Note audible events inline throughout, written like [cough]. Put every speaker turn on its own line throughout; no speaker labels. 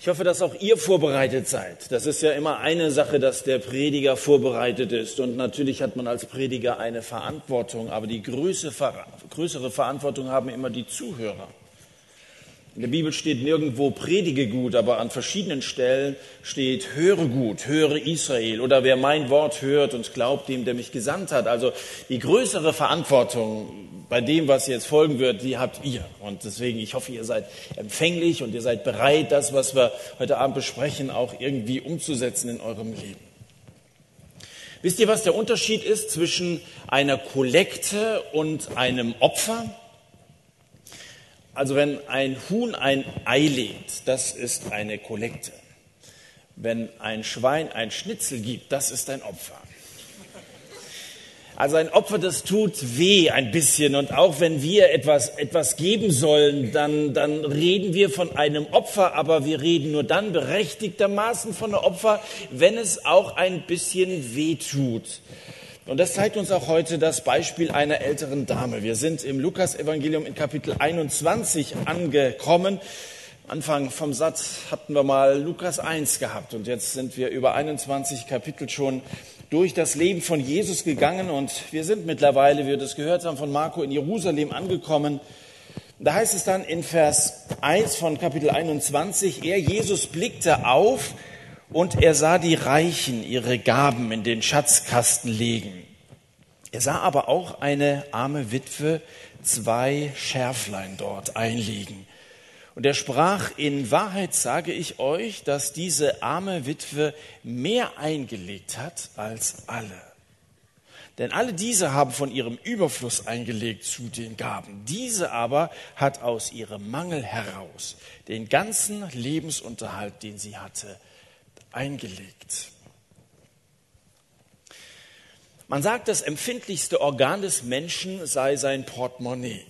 Ich hoffe, dass auch ihr vorbereitet seid. Das ist ja immer eine Sache, dass der Prediger vorbereitet ist. Und natürlich hat man als Prediger eine Verantwortung, aber die größere Verantwortung haben immer die Zuhörer. In der Bibel steht nirgendwo predige gut, aber an verschiedenen Stellen steht höre gut, höre Israel oder wer mein Wort hört und glaubt dem, der mich gesandt hat. Also die größere Verantwortung bei dem, was jetzt folgen wird, die habt ihr. Und deswegen, ich hoffe, ihr seid empfänglich und ihr seid bereit, das, was wir heute Abend besprechen, auch irgendwie umzusetzen in eurem Leben. Wisst ihr, was der Unterschied ist zwischen einer Kollekte und einem Opfer? Also wenn ein Huhn ein Ei legt, das ist eine Kollekte. Wenn ein Schwein ein Schnitzel gibt, das ist ein Opfer. Also ein Opfer, das tut weh ein bisschen. Und auch wenn wir etwas, etwas geben sollen, dann, dann reden wir von einem Opfer, aber wir reden nur dann berechtigtermaßen von einem Opfer, wenn es auch ein bisschen weh tut. Und das zeigt uns auch heute das Beispiel einer älteren Dame. Wir sind im Lukas-Evangelium in Kapitel 21 angekommen. Anfang vom Satz hatten wir mal Lukas 1 gehabt und jetzt sind wir über 21 Kapitel schon durch das Leben von Jesus gegangen und wir sind mittlerweile, wie wir das gehört haben von Marco, in Jerusalem angekommen. Da heißt es dann in Vers 1 von Kapitel 21, er, Jesus, blickte auf und er sah die Reichen ihre Gaben in den Schatzkasten legen. Er sah aber auch eine arme Witwe zwei Schärflein dort einlegen. Und er sprach, in Wahrheit sage ich euch, dass diese arme Witwe mehr eingelegt hat als alle. Denn alle diese haben von ihrem Überfluss eingelegt zu den Gaben. Diese aber hat aus ihrem Mangel heraus den ganzen Lebensunterhalt, den sie hatte, eingelegt. Man sagt, das empfindlichste Organ des Menschen sei sein Portemonnaie.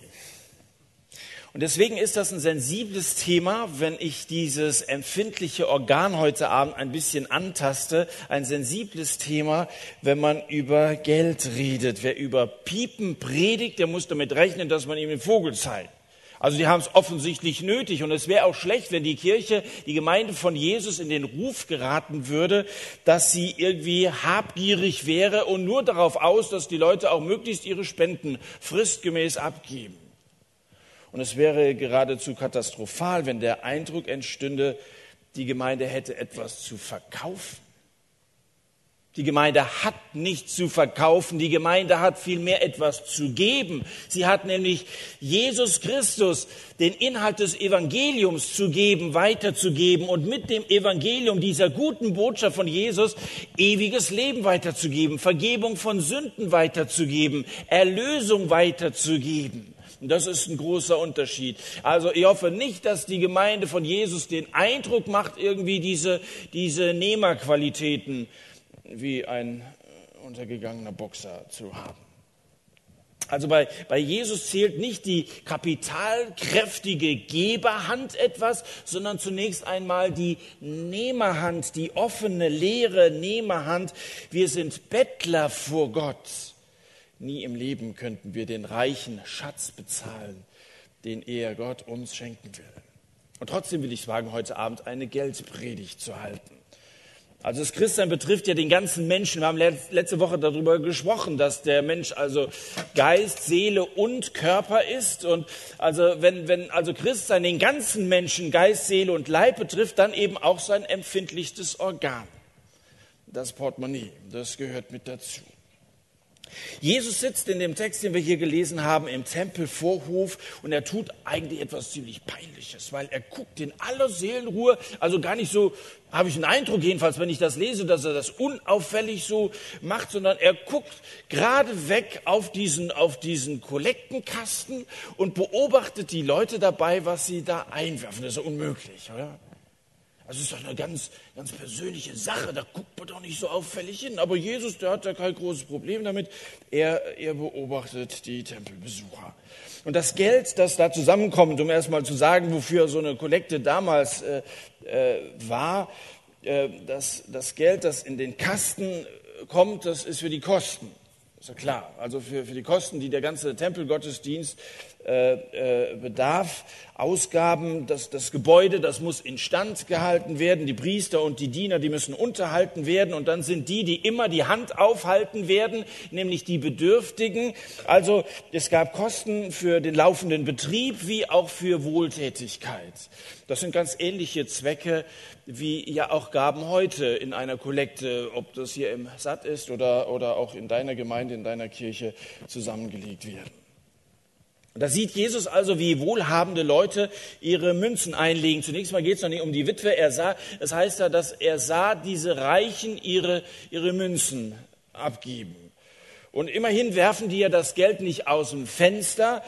Und deswegen ist das ein sensibles Thema, wenn ich dieses empfindliche Organ heute Abend ein bisschen antaste. Ein sensibles Thema, wenn man über Geld redet. Wer über Piepen predigt, der muss damit rechnen, dass man ihm den Vogel zeigt. Also die haben es offensichtlich nötig und es wäre auch schlecht, wenn die Kirche, die Gemeinde von Jesus in den Ruf geraten würde, dass sie irgendwie habgierig wäre und nur darauf aus, dass die Leute auch möglichst ihre Spenden fristgemäß abgeben. Und es wäre geradezu katastrophal, wenn der Eindruck entstünde, die Gemeinde hätte etwas zu verkaufen. Die Gemeinde hat nichts zu verkaufen, die Gemeinde hat vielmehr etwas zu geben. Sie hat nämlich Jesus Christus, den Inhalt des Evangeliums zu geben, weiterzugeben und mit dem Evangelium dieser guten Botschaft von Jesus ewiges Leben weiterzugeben, Vergebung von Sünden weiterzugeben, Erlösung weiterzugeben. Und das ist ein großer Unterschied. Also ich hoffe nicht, dass die Gemeinde von Jesus den Eindruck macht, irgendwie diese, diese Nehmerqualitäten wie ein untergegangener Boxer zu haben. Also bei, bei Jesus zählt nicht die kapitalkräftige Geberhand etwas, sondern zunächst einmal die Nehmerhand, die offene, leere Nehmerhand. Wir sind Bettler vor Gott. Nie im Leben könnten wir den reichen Schatz bezahlen, den er Gott uns schenken will. Und trotzdem will ich wagen, heute Abend eine Geldpredigt zu halten. Also das Christsein betrifft ja den ganzen Menschen. Wir haben letzte Woche darüber gesprochen, dass der Mensch also Geist, Seele und Körper ist. Und also wenn, wenn also Christsein den ganzen Menschen Geist, Seele und Leib betrifft, dann eben auch sein empfindlichstes Organ. Das Portemonnaie, das gehört mit dazu. Jesus sitzt in dem Text, den wir hier gelesen haben, im Tempelvorhof und er tut eigentlich etwas ziemlich Peinliches, weil er guckt in aller Seelenruhe, also gar nicht so, habe ich einen Eindruck jedenfalls, wenn ich das lese, dass er das unauffällig so macht, sondern er guckt gerade weg auf diesen, auf diesen Kollektenkasten und beobachtet die Leute dabei, was sie da einwerfen. Das ist unmöglich, oder? Also ist doch eine ganz, ganz persönliche Sache, da guckt man doch nicht so auffällig hin. Aber Jesus, der hat da kein großes Problem damit. Er, er beobachtet die Tempelbesucher. Und das Geld, das da zusammenkommt, um erstmal zu sagen, wofür so eine Kollekte damals äh, äh, war, äh, das, das Geld, das in den Kasten kommt, das ist für die Kosten. Ist ja klar. Also für, für die Kosten, die der ganze Tempelgottesdienst äh, äh, Bedarf, Ausgaben, das, das Gebäude, das muss instand gehalten werden, die Priester und die Diener, die müssen unterhalten werden und dann sind die, die immer die Hand aufhalten werden, nämlich die Bedürftigen. Also es gab Kosten für den laufenden Betrieb wie auch für Wohltätigkeit. Das sind ganz ähnliche Zwecke wie ja auch Gaben heute in einer Kollekte, ob das hier im Satt ist oder, oder auch in deiner Gemeinde, in deiner Kirche zusammengelegt werden. Da sieht Jesus also, wie wohlhabende Leute ihre Münzen einlegen. Zunächst mal geht es noch nicht um die Witwe. Er sah, das heißt ja, dass er sah diese Reichen ihre, ihre Münzen abgeben. Und immerhin werfen die ja das Geld nicht aus dem Fenster,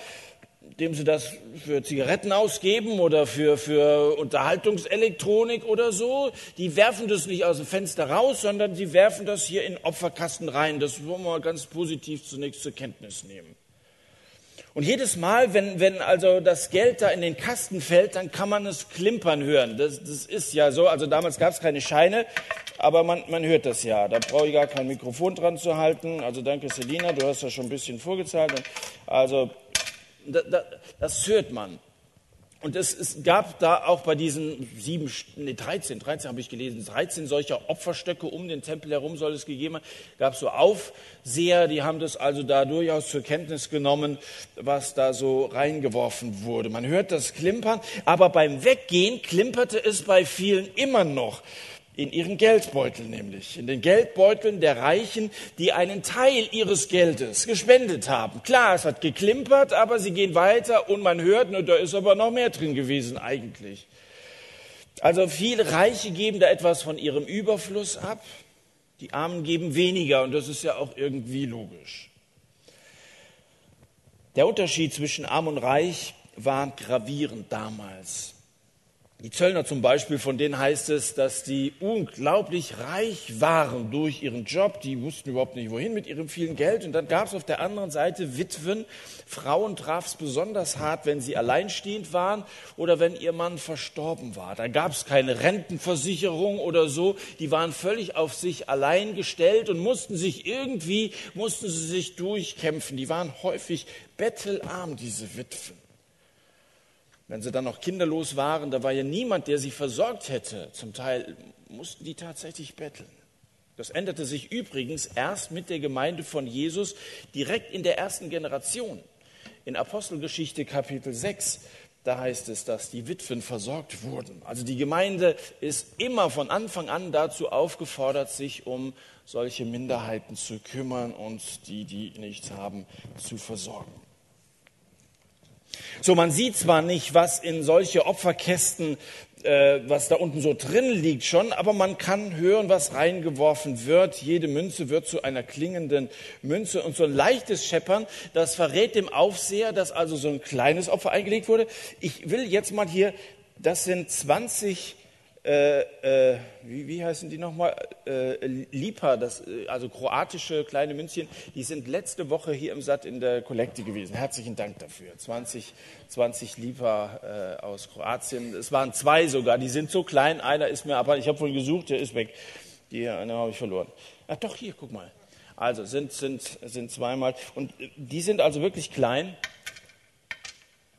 indem sie das für Zigaretten ausgeben oder für, für Unterhaltungselektronik oder so. Die werfen das nicht aus dem Fenster raus, sondern sie werfen das hier in Opferkasten rein. Das wollen wir ganz positiv zunächst zur Kenntnis nehmen. Und jedes Mal, wenn, wenn also das Geld da in den Kasten fällt, dann kann man es klimpern hören. Das, das ist ja so. Also damals gab es keine Scheine, aber man, man hört das ja. Da brauche ich gar kein Mikrofon dran zu halten. Also danke, Selina, du hast ja schon ein bisschen vorgezahlt. Also da, da, das hört man. Und es, es, gab da auch bei diesen sieben, nee, 13, 13 habe ich gelesen, 13 solcher Opferstöcke um den Tempel herum soll es gegeben haben. Gab so Aufseher, die haben das also da durchaus zur Kenntnis genommen, was da so reingeworfen wurde. Man hört das Klimpern, aber beim Weggehen klimperte es bei vielen immer noch in ihren Geldbeutel nämlich, in den Geldbeuteln der Reichen, die einen Teil ihres Geldes gespendet haben. Klar, es hat geklimpert, aber sie gehen weiter und man hört, nur da ist aber noch mehr drin gewesen eigentlich. Also viele Reiche geben da etwas von ihrem Überfluss ab, die Armen geben weniger und das ist ja auch irgendwie logisch. Der Unterschied zwischen arm und reich war gravierend damals. Die Zöllner zum Beispiel, von denen heißt es, dass die unglaublich reich waren durch ihren Job. Die wussten überhaupt nicht wohin mit ihrem vielen Geld. Und dann gab es auf der anderen Seite Witwen. Frauen traf es besonders hart, wenn sie alleinstehend waren oder wenn ihr Mann verstorben war. Da gab es keine Rentenversicherung oder so. Die waren völlig auf sich allein gestellt und mussten sich irgendwie, mussten sie sich durchkämpfen. Die waren häufig bettelarm, diese Witwen. Wenn sie dann noch kinderlos waren, da war ja niemand, der sie versorgt hätte. Zum Teil mussten die tatsächlich betteln. Das änderte sich übrigens erst mit der Gemeinde von Jesus direkt in der ersten Generation. In Apostelgeschichte Kapitel 6, da heißt es, dass die Witwen versorgt wurden. Also die Gemeinde ist immer von Anfang an dazu aufgefordert, sich um solche Minderheiten zu kümmern und die, die nichts haben, zu versorgen. So, man sieht zwar nicht, was in solche Opferkästen, äh, was da unten so drin liegt schon, aber man kann hören, was reingeworfen wird. Jede Münze wird zu einer klingenden Münze und so ein leichtes Scheppern, das verrät dem Aufseher, dass also so ein kleines Opfer eingelegt wurde. Ich will jetzt mal hier, das sind 20 äh, äh, wie, wie, heißen die nochmal? Äh, Lipa, das, äh, also kroatische kleine Münzchen, die sind letzte Woche hier im Satt in der Kollekte gewesen. Herzlichen Dank dafür. 20, 20 Lipa äh, aus Kroatien. Es waren zwei sogar, die sind so klein. Einer ist mir aber, ich habe wohl gesucht, der ist weg. Die eine habe ich verloren. Ach doch, hier, guck mal. Also sind, sind, sind zweimal. Und äh, die sind also wirklich klein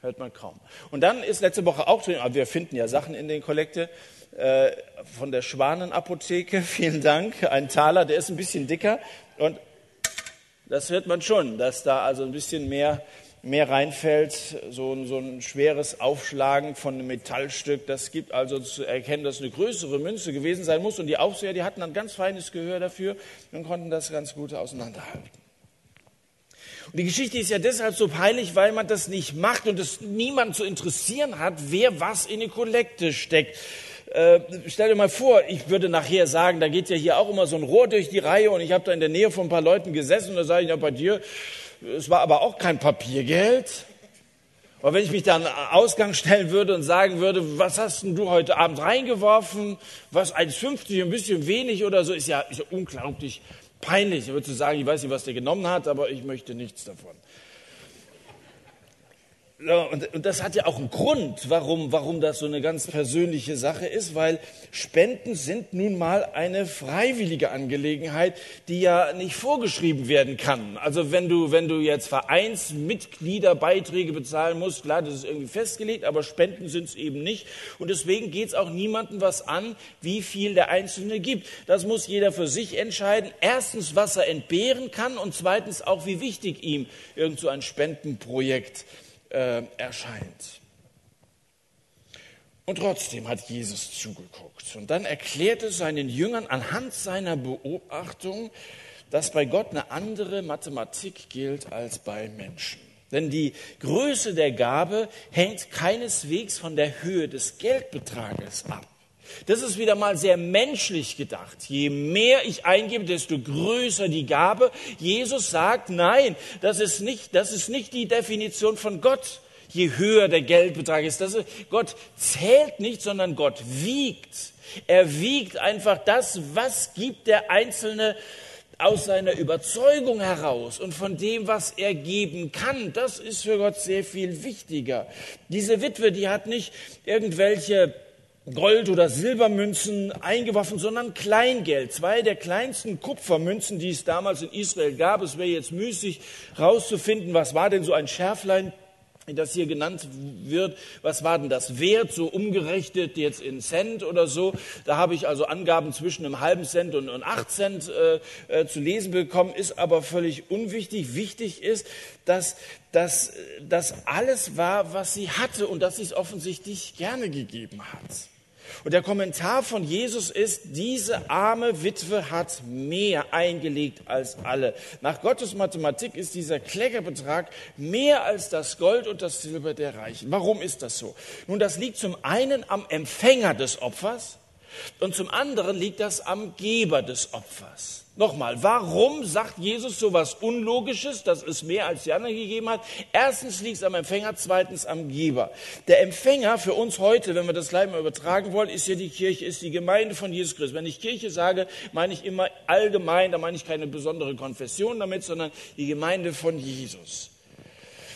hört man kaum. Und dann ist letzte Woche auch drin, aber wir finden ja Sachen in den Kollekte, äh, von der Schwanenapotheke, [laughs] vielen Dank, ein Taler, der ist ein bisschen dicker und das hört man schon, dass da also ein bisschen mehr, mehr reinfällt, so, so ein schweres Aufschlagen von einem Metallstück. Das gibt also zu erkennen, dass eine größere Münze gewesen sein muss und die Aufseher, die hatten ein ganz feines Gehör dafür und konnten das ganz gut auseinanderhalten. Und die Geschichte ist ja deshalb so peinlich, weil man das nicht macht und es niemand zu interessieren hat, wer was in die Kollekte steckt. Äh, stell dir mal vor, ich würde nachher sagen, da geht ja hier auch immer so ein Rohr durch die Reihe und ich habe da in der Nähe von ein paar Leuten gesessen und da sage ich, ja bei dir, es war aber auch kein Papiergeld. Aber wenn ich mich dann Ausgang stellen würde und sagen würde, was hast denn du heute Abend reingeworfen? Was 1,50, ein bisschen wenig oder so, ist ja, ist ja unglaublich peinlich. Ich würde sagen, ich weiß nicht, was der genommen hat, aber ich möchte nichts davon. Und, und, das hat ja auch einen Grund, warum, warum das so eine ganz persönliche Sache ist, weil Spenden sind nun mal eine freiwillige Angelegenheit, die ja nicht vorgeschrieben werden kann. Also wenn du, wenn du jetzt Vereinsmitgliederbeiträge bezahlen musst, klar, das ist irgendwie festgelegt, aber Spenden sind es eben nicht. Und deswegen geht es auch niemandem was an, wie viel der Einzelne gibt. Das muss jeder für sich entscheiden. Erstens, was er entbehren kann und zweitens auch, wie wichtig ihm irgend so ein Spendenprojekt ist äh, erscheint. Und trotzdem hat Jesus zugeguckt. Und dann erklärte seinen Jüngern anhand seiner Beobachtung, dass bei Gott eine andere Mathematik gilt als bei Menschen. Denn die Größe der Gabe hängt keineswegs von der Höhe des Geldbetrages ab. Das ist wieder mal sehr menschlich gedacht. Je mehr ich eingebe, desto größer die Gabe. Jesus sagt, nein, das ist nicht, das ist nicht die Definition von Gott. Je höher der Geldbetrag ist, das ist, Gott zählt nicht, sondern Gott wiegt. Er wiegt einfach das, was gibt der Einzelne aus seiner Überzeugung heraus und von dem, was er geben kann. Das ist für Gott sehr viel wichtiger. Diese Witwe, die hat nicht irgendwelche Gold- oder Silbermünzen eingeworfen, sondern Kleingeld. Zwei der kleinsten Kupfermünzen, die es damals in Israel gab. Es wäre jetzt müßig rauszufinden, was war denn so ein Schärflein, das hier genannt wird. Was war denn das wert, so umgerechnet jetzt in Cent oder so? Da habe ich also Angaben zwischen einem halben Cent und, und acht Cent äh, äh, zu lesen bekommen, ist aber völlig unwichtig. Wichtig ist, dass das alles war, was sie hatte und dass sie es offensichtlich gerne gegeben hat. Und der Kommentar von Jesus ist, diese arme Witwe hat mehr eingelegt als alle. Nach Gottes Mathematik ist dieser Kleckerbetrag mehr als das Gold und das Silber der Reichen. Warum ist das so? Nun, das liegt zum einen am Empfänger des Opfers und zum anderen liegt das am Geber des Opfers. Nochmal, warum sagt Jesus so was Unlogisches, dass es mehr als die anderen gegeben hat? Erstens liegt es am Empfänger, zweitens am Geber. Der Empfänger für uns heute, wenn wir das gleich mal übertragen wollen, ist ja die Kirche, ist die Gemeinde von Jesus Christus. Wenn ich Kirche sage, meine ich immer allgemein, da meine ich keine besondere Konfession damit, sondern die Gemeinde von Jesus.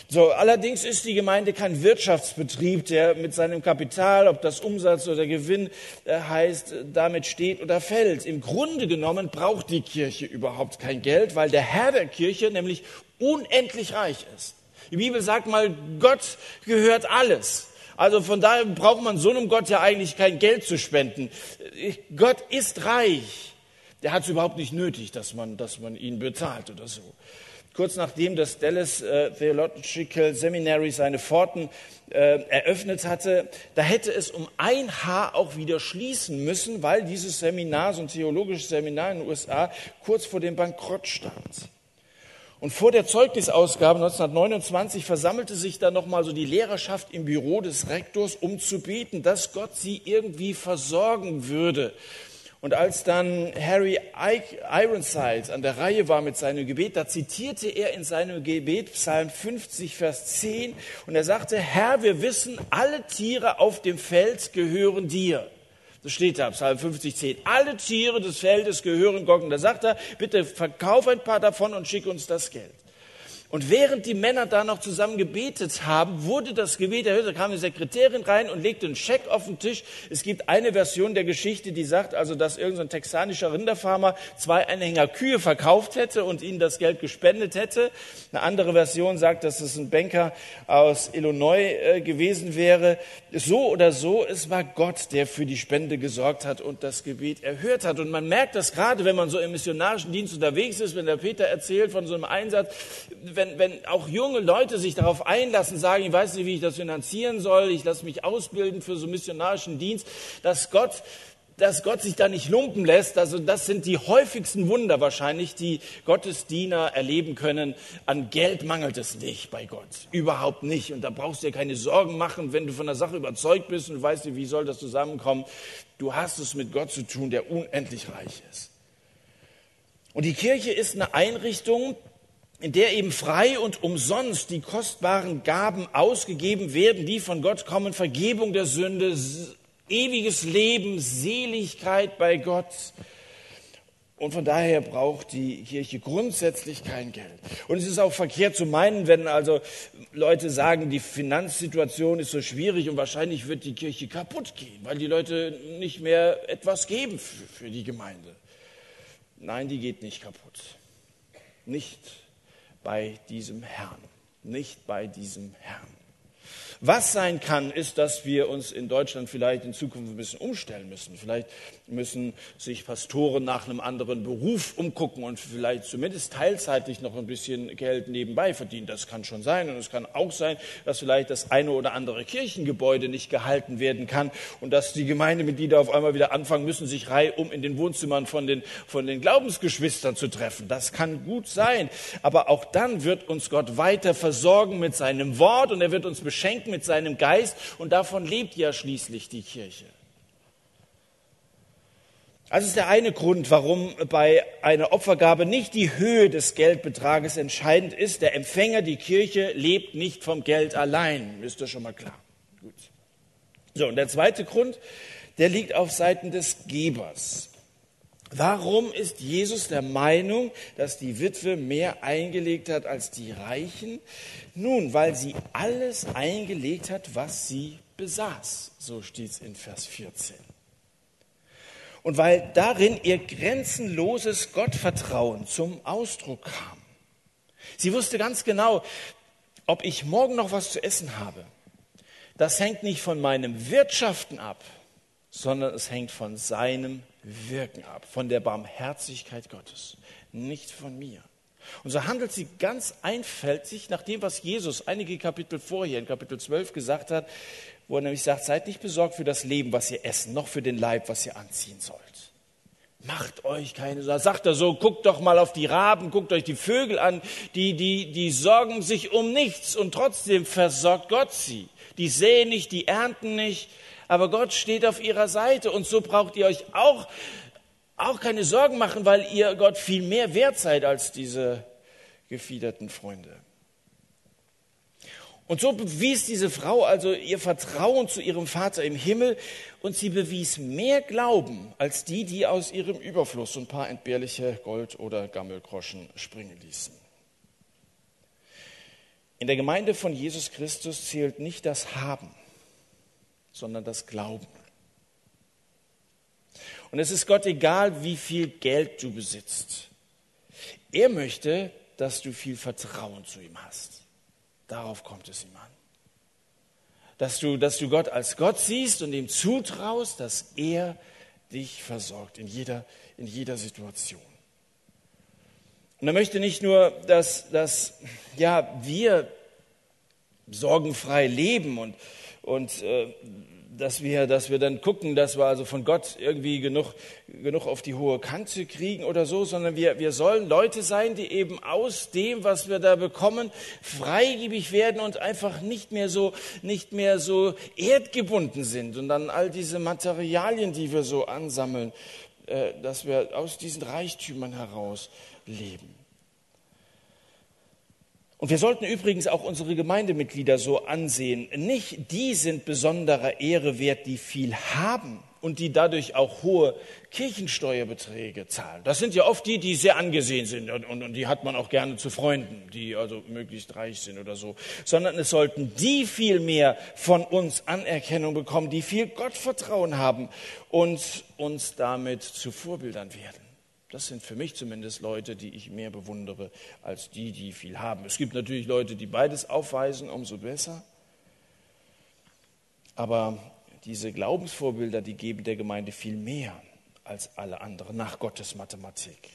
So, allerdings ist die Gemeinde kein Wirtschaftsbetrieb, der mit seinem Kapital, ob das Umsatz oder Gewinn äh, heißt, damit steht oder fällt. Im Grunde genommen braucht die Kirche überhaupt kein Geld, weil der Herr der Kirche nämlich unendlich reich ist. Die Bibel sagt mal, Gott gehört alles. Also von daher braucht man so einem Gott ja eigentlich kein Geld zu spenden. Gott ist reich. Der hat es überhaupt nicht nötig, dass man, dass man ihn bezahlt oder so kurz nachdem das Dallas äh, Theological Seminary seine Pforten äh, eröffnet hatte, da hätte es um ein Haar auch wieder schließen müssen, weil dieses Seminar, so ein theologisches Seminar in den USA, kurz vor dem Bankrott stand. Und vor der Zeugnisausgabe 1929 versammelte sich dann nochmal so die Lehrerschaft im Büro des Rektors, um zu beten, dass Gott sie irgendwie versorgen würde. Und als dann Harry Ironside an der Reihe war mit seinem Gebet, da zitierte er in seinem Gebet Psalm 50, Vers 10 und er sagte, Herr, wir wissen, alle Tiere auf dem Feld gehören dir. Das steht da, Psalm 50, 10. Alle Tiere des Feldes gehören Gott. Und da sagt er, bitte verkauf ein paar davon und schick uns das Geld. Und während die Männer da noch zusammen gebetet haben, wurde das Gebet erhört. Da kam eine Sekretärin rein und legte einen Scheck auf den Tisch. Es gibt eine Version der Geschichte, die sagt also, dass irgendein texanischer Rinderfarmer zwei Anhänger Kühe verkauft hätte und ihnen das Geld gespendet hätte. Eine andere Version sagt, dass es ein Banker aus Illinois äh, gewesen wäre. So oder so, es war Gott, der für die Spende gesorgt hat und das Gebet erhört hat. Und man merkt das gerade, wenn man so im missionarischen Dienst unterwegs ist, wenn der Peter erzählt von so einem Einsatz, wenn, wenn auch junge Leute sich darauf einlassen, sagen, ich weiß nicht, wie ich das finanzieren soll, ich lasse mich ausbilden für so missionarischen Dienst, dass Gott dass Gott sich da nicht lumpen lässt. Also das sind die häufigsten Wunder wahrscheinlich, die Gottesdiener erleben können. An Geld mangelt es nicht bei Gott. Überhaupt nicht. Und da brauchst du dir keine Sorgen machen, wenn du von der Sache überzeugt bist und weißt, wie soll das zusammenkommen. Du hast es mit Gott zu tun, der unendlich reich ist. Und die Kirche ist eine Einrichtung, in der eben frei und umsonst die kostbaren Gaben ausgegeben werden, die von Gott kommen, Vergebung der Sünde, ewiges Leben, Seligkeit bei Gott. Und von daher braucht die Kirche grundsätzlich kein Geld. Und es ist auch verkehrt zu meinen, wenn also Leute sagen, die Finanzsituation ist so schwierig und wahrscheinlich wird die Kirche kaputt gehen, weil die Leute nicht mehr etwas geben für, die Gemeinde. Nein, die geht nicht kaputt. Nicht bei diesem Herrn. Nicht bei diesem Herrn. Was sein kann, ist, dass wir uns in Deutschland vielleicht in Zukunft ein bisschen umstellen müssen. Vielleicht müssen sich Pastoren nach einem anderen Beruf umgucken und vielleicht zumindest teilzeitig noch ein bisschen Geld nebenbei verdienen. Das kann schon sein. Und es kann auch sein, dass vielleicht das eine oder andere Kirchengebäude nicht gehalten werden kann und dass die Gemeindemitglieder auf einmal wieder anfangen müssen, sich reihum in den Wohnzimmern von den, von den Glaubensgeschwistern zu treffen. Das kann gut sein. Aber auch dann wird uns Gott weiter versorgen mit seinem Wort und er wird uns beschenken mit seinem Geist und davon lebt ja schließlich die Kirche. Also ist der eine Grund, warum bei einer Opfergabe nicht die Höhe des Geldbetrages entscheidend ist. Der Empfänger, die Kirche, lebt nicht vom Geld allein. Ist das schon mal klar? Gut. So, und der zweite Grund, der liegt auf Seiten des Gebers. Warum ist Jesus der Meinung, dass die Witwe mehr eingelegt hat als die Reichen? Nun, weil sie alles eingelegt hat, was sie besaß. So steht es in Vers 14 und weil darin ihr grenzenloses Gottvertrauen zum Ausdruck kam. Sie wusste ganz genau, ob ich morgen noch was zu essen habe. Das hängt nicht von meinem Wirtschaften ab, sondern es hängt von seinem Wirken ab, von der Barmherzigkeit Gottes, nicht von mir. Und so handelt sie ganz einfältig nach dem, was Jesus einige Kapitel vorher, in Kapitel 12, gesagt hat, wo er nämlich sagt, seid nicht besorgt für das Leben, was ihr essen, noch für den Leib, was ihr anziehen sollt. Macht euch keine Sorgen. Sagt er so, guckt doch mal auf die Raben, guckt euch die Vögel an, die, die, die sorgen sich um nichts und trotzdem versorgt Gott sie. Die säen nicht, die ernten nicht, aber Gott steht auf ihrer Seite und so braucht ihr euch auch, auch keine Sorgen machen, weil ihr Gott viel mehr wert seid als diese gefiederten Freunde. Und so bewies diese Frau also ihr Vertrauen zu ihrem Vater im Himmel und sie bewies mehr Glauben als die, die aus ihrem Überfluss ein paar entbehrliche Gold- oder Gammelgroschen springen ließen. In der Gemeinde von Jesus Christus zählt nicht das Haben, sondern das Glauben. Und es ist Gott egal, wie viel Geld du besitzt. Er möchte, dass du viel Vertrauen zu ihm hast. Darauf kommt es ihm an. Dass du, dass du Gott als Gott siehst und ihm zutraust, dass er dich versorgt in jeder, in jeder Situation. Und er möchte nicht nur, dass, dass ja, wir sorgenfrei leben und, und äh, dass wir, dass wir dann gucken, dass wir also von Gott irgendwie genug, genug auf die hohe Kante kriegen oder so, sondern wir, wir sollen Leute sein, die eben aus dem, was wir da bekommen, freigebig werden und einfach nicht mehr so, nicht mehr so erdgebunden sind und dann all diese Materialien, die wir so ansammeln, äh, dass wir aus diesen Reichtümern heraus leben. Und wir sollten übrigens auch unsere Gemeindemitglieder so ansehen. Nicht die sind besonderer Ehre wert, die viel haben und die dadurch auch hohe Kirchensteuerbeträge zahlen. Das sind ja oft die, die sehr angesehen sind und, und, und, die hat man auch gerne zu Freunden, die also möglichst reich sind oder so. Sondern es sollten die viel mehr von uns Anerkennung bekommen, die viel Gottvertrauen haben und uns damit zu Vorbildern werden. Das sind für mich zumindest Leute, die ich mehr bewundere als die, die viel haben. Es gibt natürlich Leute, die beides aufweisen, umso besser. Aber diese Glaubensvorbilder, die geben der Gemeinde viel mehr als alle anderen nach Gottes Mathematik.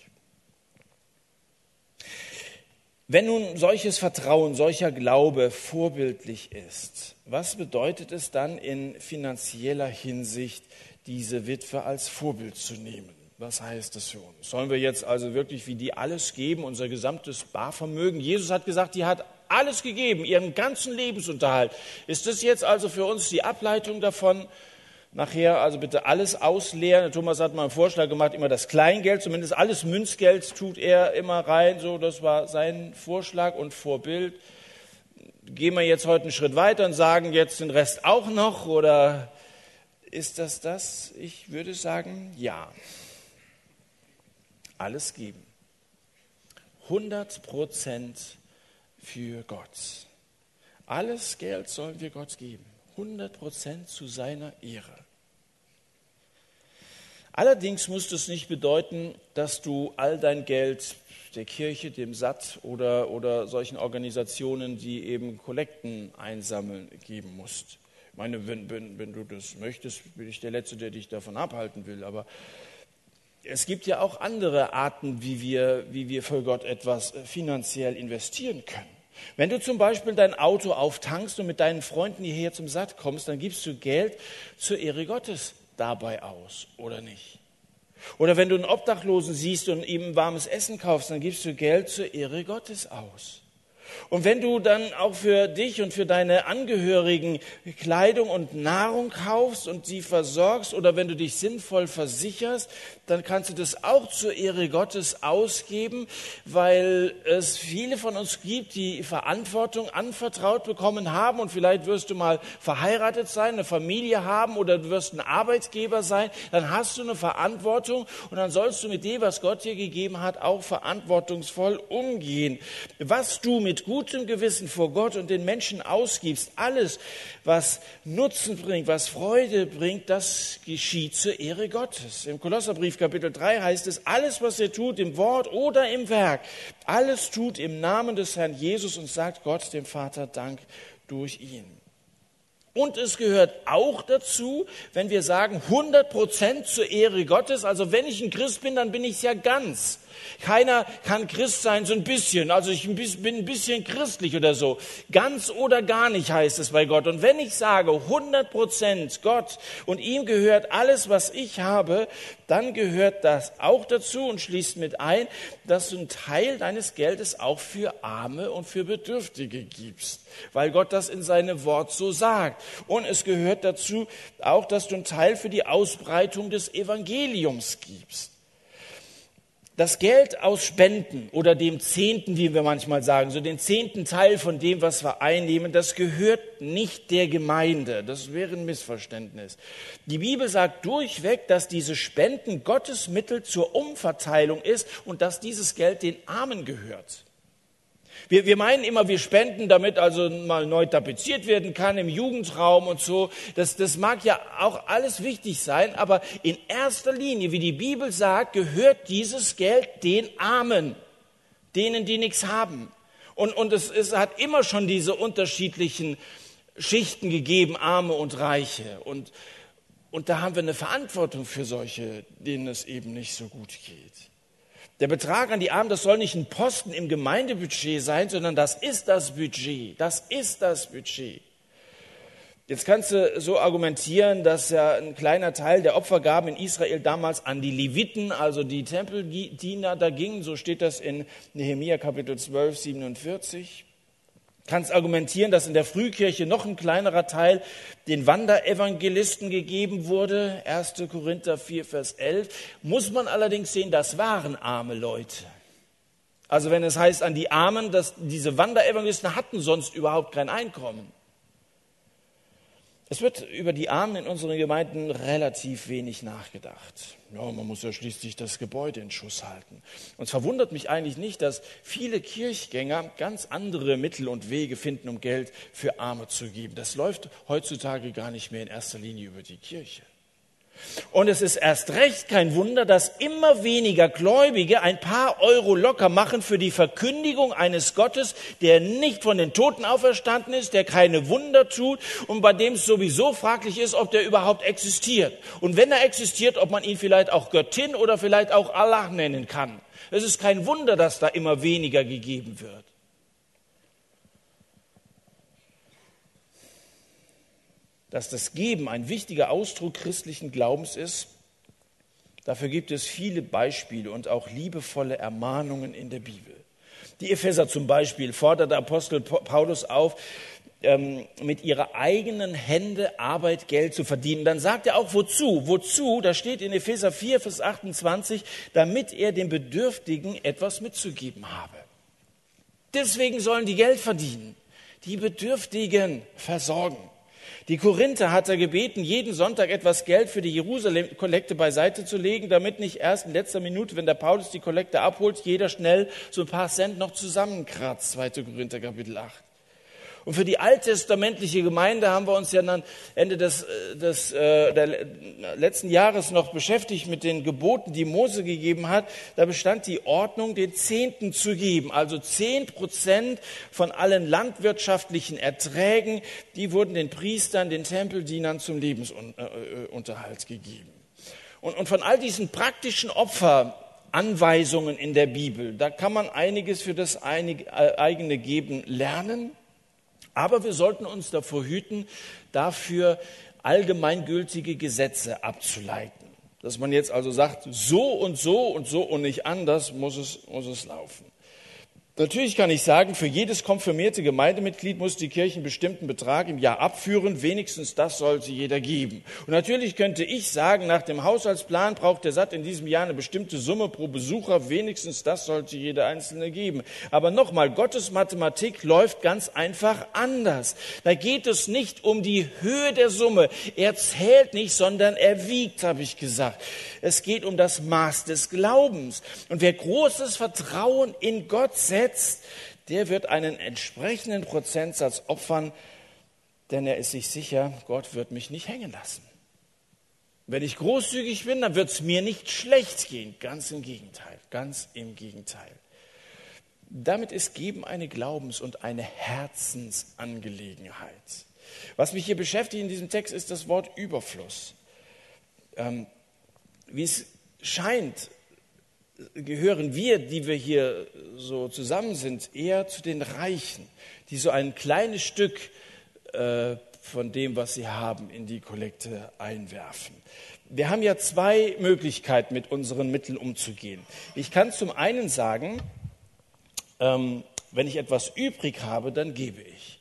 Wenn nun solches Vertrauen, solcher Glaube vorbildlich ist, was bedeutet es dann in finanzieller Hinsicht, diese Witwe als Vorbild zu nehmen? Was heißt das für uns? Sollen wir jetzt also wirklich wie die alles geben, unser gesamtes Barvermögen? Jesus hat gesagt, die hat alles gegeben, ihren ganzen Lebensunterhalt. Ist das jetzt also für uns die Ableitung davon? Nachher also bitte alles ausleeren. Thomas hat mal einen Vorschlag gemacht, immer das Kleingeld, zumindest alles Münzgeld tut er immer rein. So, das war sein Vorschlag und Vorbild. Gehen wir jetzt heute einen Schritt weiter und sagen jetzt den Rest auch noch? Oder ist das das? Ich würde sagen, ja. Alles geben. 100 Prozent für Gott. Alles Geld sollen wir Gott geben. 100 Prozent zu seiner Ehre. Allerdings muss das nicht bedeuten, dass du all dein Geld der Kirche, dem SAT oder, oder solchen Organisationen, die eben Kollekten einsammeln, geben musst. Ich meine, wenn, wenn, wenn du das möchtest, bin ich der Letzte, der dich davon abhalten will. Aber es gibt ja auch andere Arten, wie wir, wie wir für Gott etwas finanziell investieren können. Wenn du zum Beispiel dein Auto auftankst und mit deinen Freunden hierher zum Satt kommst, dann gibst du Geld zur Ehre Gottes dabei aus, oder nicht? Oder wenn du einen Obdachlosen siehst und ihm warmes Essen kaufst, dann gibst du Geld zur Ehre Gottes aus. Und wenn du dann auch für dich und für deine Angehörigen Kleidung und Nahrung kaufst und sie versorgst oder wenn du dich sinnvoll versicherst, dann kannst du das auch zur Ehre Gottes ausgeben, weil es viele von uns gibt, die Verantwortung anvertraut bekommen haben und vielleicht wirst du mal verheiratet sein, eine Familie haben oder du wirst ein Arbeitgeber sein, dann hast du eine Verantwortung und dann sollst du mit dem, was Gott dir gegeben hat, auch verantwortungsvoll umgehen. Was du mit gutem Gewissen vor Gott und den Menschen ausgibst, alles, was Nutzen bringt, was Freude bringt, das geschieht zur Ehre Gottes. Im Kolosserbrief Kapitel 3 heißt es, alles, was ihr tut, im Wort oder im Werk, alles tut im Namen des Herrn Jesus und sagt Gott, dem Vater, Dank durch ihn. Und es gehört auch dazu, wenn wir sagen 100 Prozent zur Ehre Gottes. Also wenn ich ein Christ bin, dann bin ich es ja ganz. Keiner kann Christ sein, so ein bisschen. Also ich bin ein bisschen christlich oder so. Ganz oder gar nicht heißt es bei Gott. Und wenn ich sage 100 Prozent Gott und ihm gehört alles, was ich habe, dann gehört das auch dazu und schließt mit ein, dass du einen Teil deines Geldes auch für Arme und für Bedürftige gibst, weil Gott das in seinem Wort so sagt. Und es gehört dazu auch, dass du einen Teil für die Ausbreitung des Evangeliums gibst. Das Geld aus Spenden oder dem Zehnten, wie wir manchmal sagen, so den zehnten Teil von dem, was wir einnehmen, das gehört nicht der Gemeinde. Das wäre ein Missverständnis. Die Bibel sagt durchweg, dass diese Spenden Gottes Mittel zur Umverteilung ist und dass dieses Geld den Armen gehört. Wir, wir meinen immer, wir spenden, damit also mal neu tapeziert werden kann im Jugendraum und so. Das, das mag ja auch alles wichtig sein, aber in erster Linie, wie die Bibel sagt, gehört dieses Geld den Armen, denen, die nichts haben. Und, und es, es hat immer schon diese unterschiedlichen Schichten gegeben, Arme und Reiche. Und, und da haben wir eine Verantwortung für solche, denen es eben nicht so gut geht. Der Betrag an die Armen, das soll nicht ein Posten im Gemeindebudget sein, sondern das ist das Budget. Das ist das Budget. Jetzt kannst du so argumentieren, dass ja ein kleiner Teil der Opfergaben in Israel damals an die Leviten, also die Tempeldiener, da ging. So steht das in Nehemiah Kapitel 12, 47 kannst argumentieren, dass in der Frühkirche noch ein kleinerer Teil den Wanderevangelisten gegeben wurde. 1. Korinther 4, Vers 11. Muss man allerdings sehen, das waren arme Leute. Also wenn es heißt an die Armen, dass diese Wanderevangelisten hatten sonst überhaupt kein Einkommen. Es wird über die Armen in unseren Gemeinden relativ wenig nachgedacht. Ja, man muss ja schließlich das Gebäude in Schuss halten. Und es verwundert mich eigentlich nicht, dass viele Kirchgänger ganz andere Mittel und Wege finden, um Geld für Arme zu geben. Das läuft heutzutage gar nicht mehr in erster Linie über die Kirche. Und es ist erst recht kein Wunder, dass immer weniger Gläubige ein paar Euro locker machen für die Verkündigung eines Gottes, der nicht von den Toten auferstanden ist, der keine Wunder tut und bei dem es sowieso fraglich ist, ob der überhaupt existiert. Und wenn er existiert, ob man ihn vielleicht auch Göttin oder vielleicht auch Allah nennen kann. Es ist kein Wunder, dass da immer weniger gegeben wird. Dass das Geben ein wichtiger Ausdruck christlichen Glaubens ist, dafür gibt es viele Beispiele und auch liebevolle Ermahnungen in der Bibel. Die Epheser zum Beispiel fordert der Apostel Paulus auf, ähm, mit ihrer eigenen Hände Arbeit Geld zu verdienen. Dann sagt er auch wozu? Wozu? Da steht in Epheser 4, Vers 28, damit er den Bedürftigen etwas mitzugeben habe. Deswegen sollen die Geld verdienen, die Bedürftigen versorgen. Die Korinther hat er gebeten, jeden Sonntag etwas Geld für die Jerusalem-Kollekte beiseite zu legen, damit nicht erst in letzter Minute, wenn der Paulus die Kollekte abholt, jeder schnell so ein paar Cent noch zusammenkratzt. 2. Korinther Kapitel 8. Und für die alttestamentliche Gemeinde haben wir uns ja dann Ende des, äh, des äh, letzten Jahres noch beschäftigt mit den Geboten, die Mose gegeben hat. Da bestand die Ordnung, den Zehnten zu geben. Also zehn Prozent von allen landwirtschaftlichen Erträgen, die wurden den Priestern, den Tempeldienern zum Lebensunterhalt gegeben. Und, und von all diesen praktischen Opferanweisungen in der Bibel, da kann man einiges für das äh, eigene Geben lernen. Aber wir sollten uns davor hüten, dafür allgemeingültige Gesetze abzuleiten. Dass man jetzt also sagt, so und so und so und nicht anders muss es, muss es laufen. Natürlich kann ich sagen, für jedes konfirmierte Gemeindemitglied muss die Kirche einen bestimmten Betrag im Jahr abführen. Wenigstens das sollte jeder geben. Und natürlich könnte ich sagen, nach dem Haushaltsplan braucht der SAT in diesem Jahr eine bestimmte Summe pro Besucher. Wenigstens das sollte jeder Einzelne geben. Aber nochmal, Gottes Mathematik läuft ganz einfach anders. Da geht es nicht um die Höhe der Summe. Er zählt nicht, sondern er wiegt, habe ich gesagt. Es geht um das Maß des Glaubens. Und wer großes Vertrauen in Gott setzt, setzt, der wird einen entsprechenden Prozentsatz opfern, denn er ist sich sicher, Gott wird mich nicht hängen lassen. Wenn ich großzügig bin, dann wird es mir nicht schlecht gehen. Ganz im Gegenteil, ganz im Gegenteil. Damit ist Geben eine Glaubens- und eine Herzensangelegenheit. Was mich hier beschäftigt in diesem Text ist das Wort Überfluss. Ähm, wie es scheint, gehören wir, die wir hier so zusammen sind, eher zu den Reichen, die so ein kleines Stück äh, von dem, was sie haben, in die Kollekte einwerfen. Wir haben ja zwei Möglichkeiten, mit unseren Mitteln umzugehen. Ich kann zum einen sagen, ähm, wenn ich etwas übrig habe, dann gebe ich.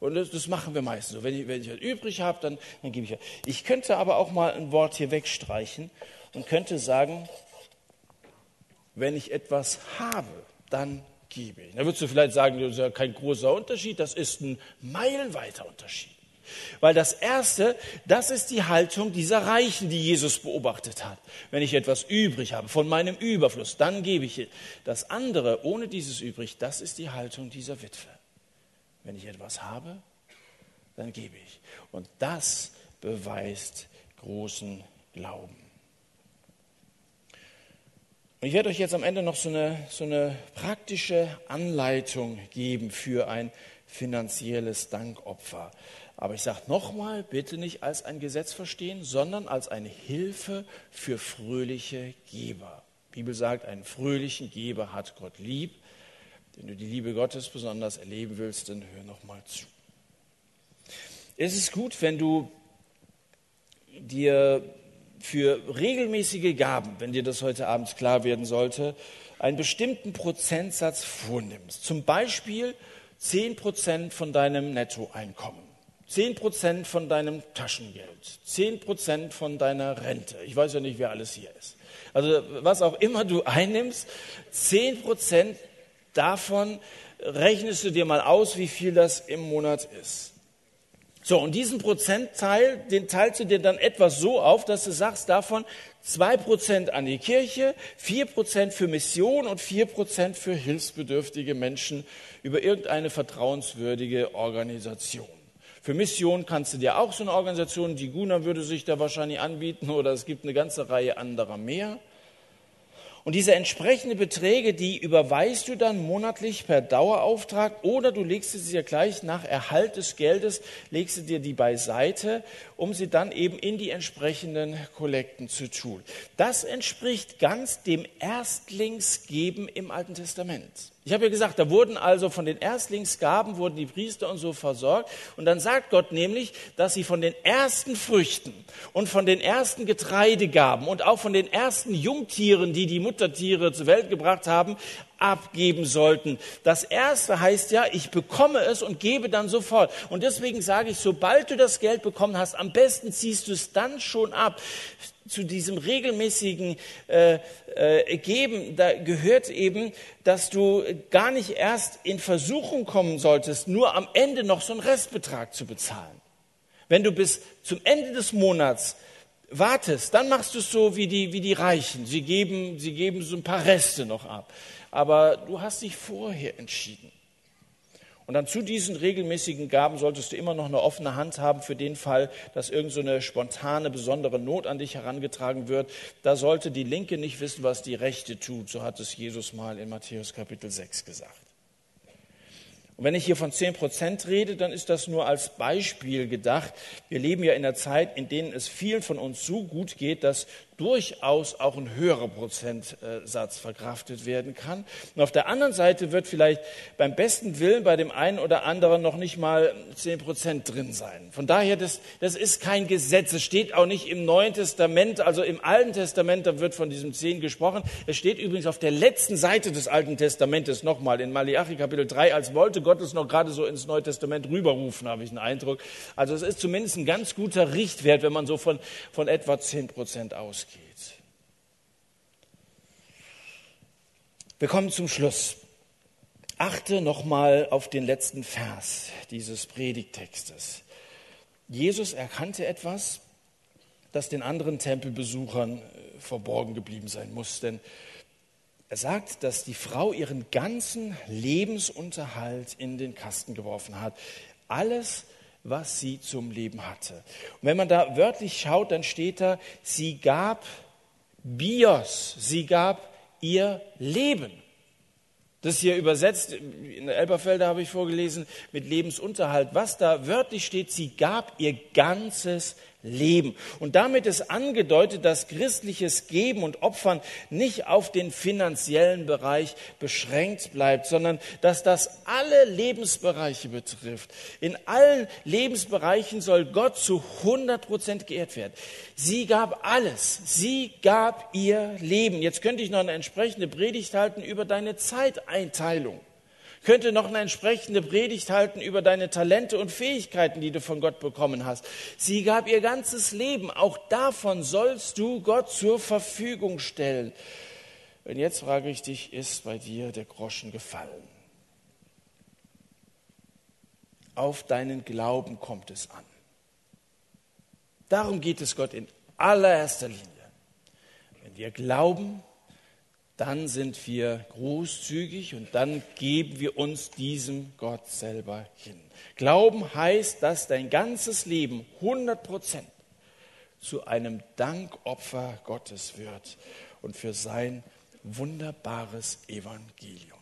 Und das, das machen wir meistens so. Wenn ich, wenn ich was übrig habe, dann, dann gebe ich. Ich könnte aber auch mal ein Wort hier wegstreichen und könnte sagen, wenn ich etwas habe, dann gebe ich. Da würdest du vielleicht sagen, das ist ja kein großer Unterschied, das ist ein meilenweiter Unterschied. Weil das Erste, das ist die Haltung dieser Reichen, die Jesus beobachtet hat. Wenn ich etwas übrig habe von meinem Überfluss, dann gebe ich. Das andere, ohne dieses übrig, das ist die Haltung dieser Witwe. Wenn ich etwas habe, dann gebe ich. Und das beweist großen Glauben. Und ich werde euch jetzt am Ende noch so eine, so eine praktische Anleitung geben für ein finanzielles Dankopfer. Aber ich sage nochmal, bitte nicht als ein Gesetz verstehen, sondern als eine Hilfe für fröhliche Geber. Die Bibel sagt, einen fröhlichen Geber hat Gott lieb. Wenn du die Liebe Gottes besonders erleben willst, dann hör nochmal zu. Es ist gut, wenn du dir für regelmäßige Gaben, wenn dir das heute Abend klar werden sollte, einen bestimmten Prozentsatz vornimmst. Zum Beispiel 10 Prozent von deinem Nettoeinkommen, 10 Prozent von deinem Taschengeld, 10 Prozent von deiner Rente. Ich weiß ja nicht, wer alles hier ist. Also was auch immer du einnimmst, 10 Prozent davon rechnest du dir mal aus, wie viel das im Monat ist. So, und diesen Prozentteil, den teilst du dir dann etwas so auf, dass du sagst, davon zwei Prozent an die Kirche, vier Prozent für Mission und vier Prozent für hilfsbedürftige Menschen über irgendeine vertrauenswürdige Organisation. Für Mission kannst du dir auch so eine Organisation, die Guna würde sich da wahrscheinlich anbieten [laughs] oder es gibt eine ganze Reihe anderer mehr. Und diese entsprechenden Beträge, die überweist du dann monatlich per Dauerauftrag oder du legst sie dir gleich nach Erhalt des Geldes, legst du dir die beiseite, um sie dann eben in die entsprechenden Kollekten zu tun. Das entspricht ganz dem Erstlingsgeben im Alten Testament. Ich habe ja gesagt, da wurden also von den Erstlingsgaben wurden die Priester und so versorgt. Und dann sagt Gott nämlich, dass sie von den ersten Früchten und von den ersten Getreidegaben und auch von den ersten Jungtieren, die die Muttertiere zur Welt gebracht haben, abgeben sollten. Das erste heißt ja, ich bekomme es und gebe dann sofort. Und deswegen sage ich, sobald du das Geld bekommen hast, am besten ziehst du es dann schon ab. Zu diesem regelmäßigen äh, äh, Geben, da gehört eben, dass du gar nicht erst in Versuchung kommen solltest, nur am Ende noch so einen Restbetrag zu bezahlen. Wenn du bis zum Ende des Monats wartest, dann machst du es so wie die, wie die Reichen. Sie geben, sie geben so ein paar Reste noch ab. Aber du hast dich vorher entschieden. Und dann zu diesen regelmäßigen Gaben solltest du immer noch eine offene Hand haben für den Fall, dass irgendeine so spontane, besondere Not an dich herangetragen wird. Da sollte die Linke nicht wissen, was die Rechte tut. So hat es Jesus mal in Matthäus Kapitel 6 gesagt. Und wenn ich hier von 10 Prozent rede, dann ist das nur als Beispiel gedacht. Wir leben ja in einer Zeit, in denen es vielen von uns so gut geht, dass durchaus auch ein höherer Prozentsatz verkraftet werden kann. Und auf der anderen Seite wird vielleicht beim besten Willen bei dem einen oder anderen noch nicht mal 10 Prozent drin sein. Von daher, das, das ist kein Gesetz. Es steht auch nicht im Neuen Testament, also im Alten Testament, da wird von diesem 10 gesprochen. Es steht übrigens auf der letzten Seite des Alten Testamentes nochmal in Malachi Kapitel 3, als wollte Gott es noch gerade so ins Neue Testament rüberrufen, habe ich den Eindruck. Also es ist zumindest ein ganz guter Richtwert, wenn man so von, von etwa 10 Prozent ausgeht. Wir kommen zum Schluss. Achte nochmal auf den letzten Vers dieses Predigtextes. Jesus erkannte etwas, das den anderen Tempelbesuchern äh, verborgen geblieben sein muss. Denn er sagt, dass die Frau ihren ganzen Lebensunterhalt in den Kasten geworfen hat. Alles, was sie zum Leben hatte. Und wenn man da wörtlich schaut, dann steht da, sie gab Bios, sie gab ihr Leben. Das hier übersetzt, in Elberfelder habe ich vorgelesen, mit Lebensunterhalt. Was da wörtlich steht, sie gab ihr ganzes Leben. Und damit ist angedeutet, dass christliches Geben und Opfern nicht auf den finanziellen Bereich beschränkt bleibt, sondern dass das alle Lebensbereiche betrifft. In allen Lebensbereichen soll Gott zu 100 Prozent geehrt werden. Sie gab alles. Sie gab ihr Leben. Jetzt könnte ich noch eine entsprechende Predigt halten über deine Zeiteinteilung könnte noch eine entsprechende Predigt halten über deine Talente und Fähigkeiten, die du von Gott bekommen hast. Sie gab ihr ganzes Leben. Auch davon sollst du Gott zur Verfügung stellen. Und jetzt frage ich dich, ist bei dir der Groschen gefallen? Auf deinen Glauben kommt es an. Darum geht es Gott in allererster Linie. Wenn wir glauben, dann sind wir großzügig und dann geben wir uns diesem Gott selber hin. Glauben heißt, dass dein ganzes Leben 100 Prozent zu einem Dankopfer Gottes wird und für sein wunderbares Evangelium.